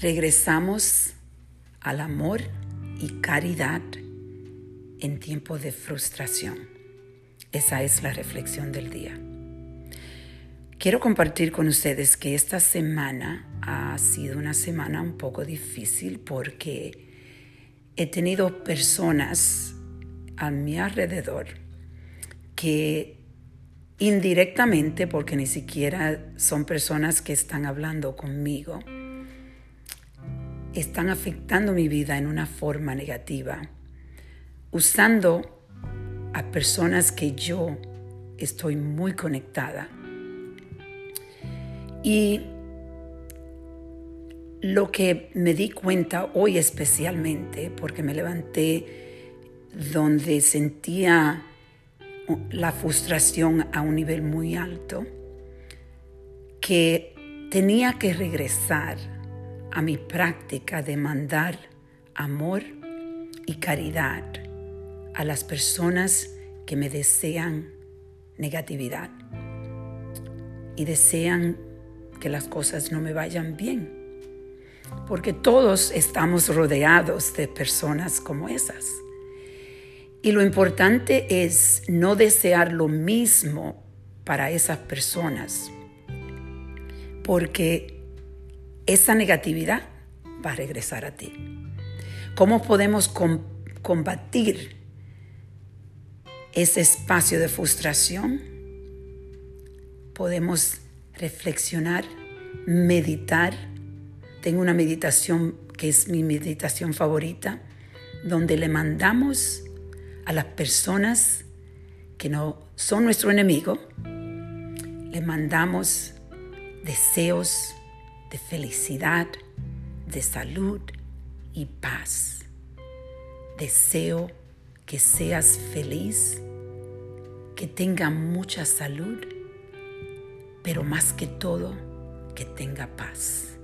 Regresamos al amor y caridad en tiempo de frustración. Esa es la reflexión del día. Quiero compartir con ustedes que esta semana ha sido una semana un poco difícil porque he tenido personas a mi alrededor que indirectamente, porque ni siquiera son personas que están hablando conmigo, están afectando mi vida en una forma negativa, usando a personas que yo estoy muy conectada. Y lo que me di cuenta hoy especialmente, porque me levanté donde sentía la frustración a un nivel muy alto, que tenía que regresar a mi práctica de mandar amor y caridad a las personas que me desean negatividad y desean que las cosas no me vayan bien. Porque todos estamos rodeados de personas como esas. Y lo importante es no desear lo mismo para esas personas. Porque esa negatividad va a regresar a ti. ¿Cómo podemos combatir ese espacio de frustración? Podemos reflexionar, meditar. Tengo una meditación que es mi meditación favorita, donde le mandamos a las personas que no son nuestro enemigo, le mandamos deseos, de felicidad, de salud y paz. Deseo que seas feliz, que tenga mucha salud, pero más que todo, que tenga paz.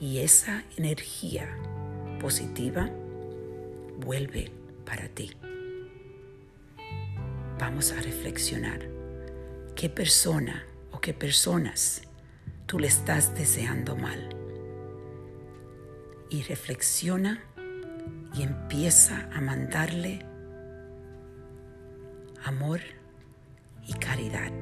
Y esa energía positiva vuelve para ti. Vamos a reflexionar qué persona o qué personas tú le estás deseando mal. Y reflexiona y empieza a mandarle amor y caridad.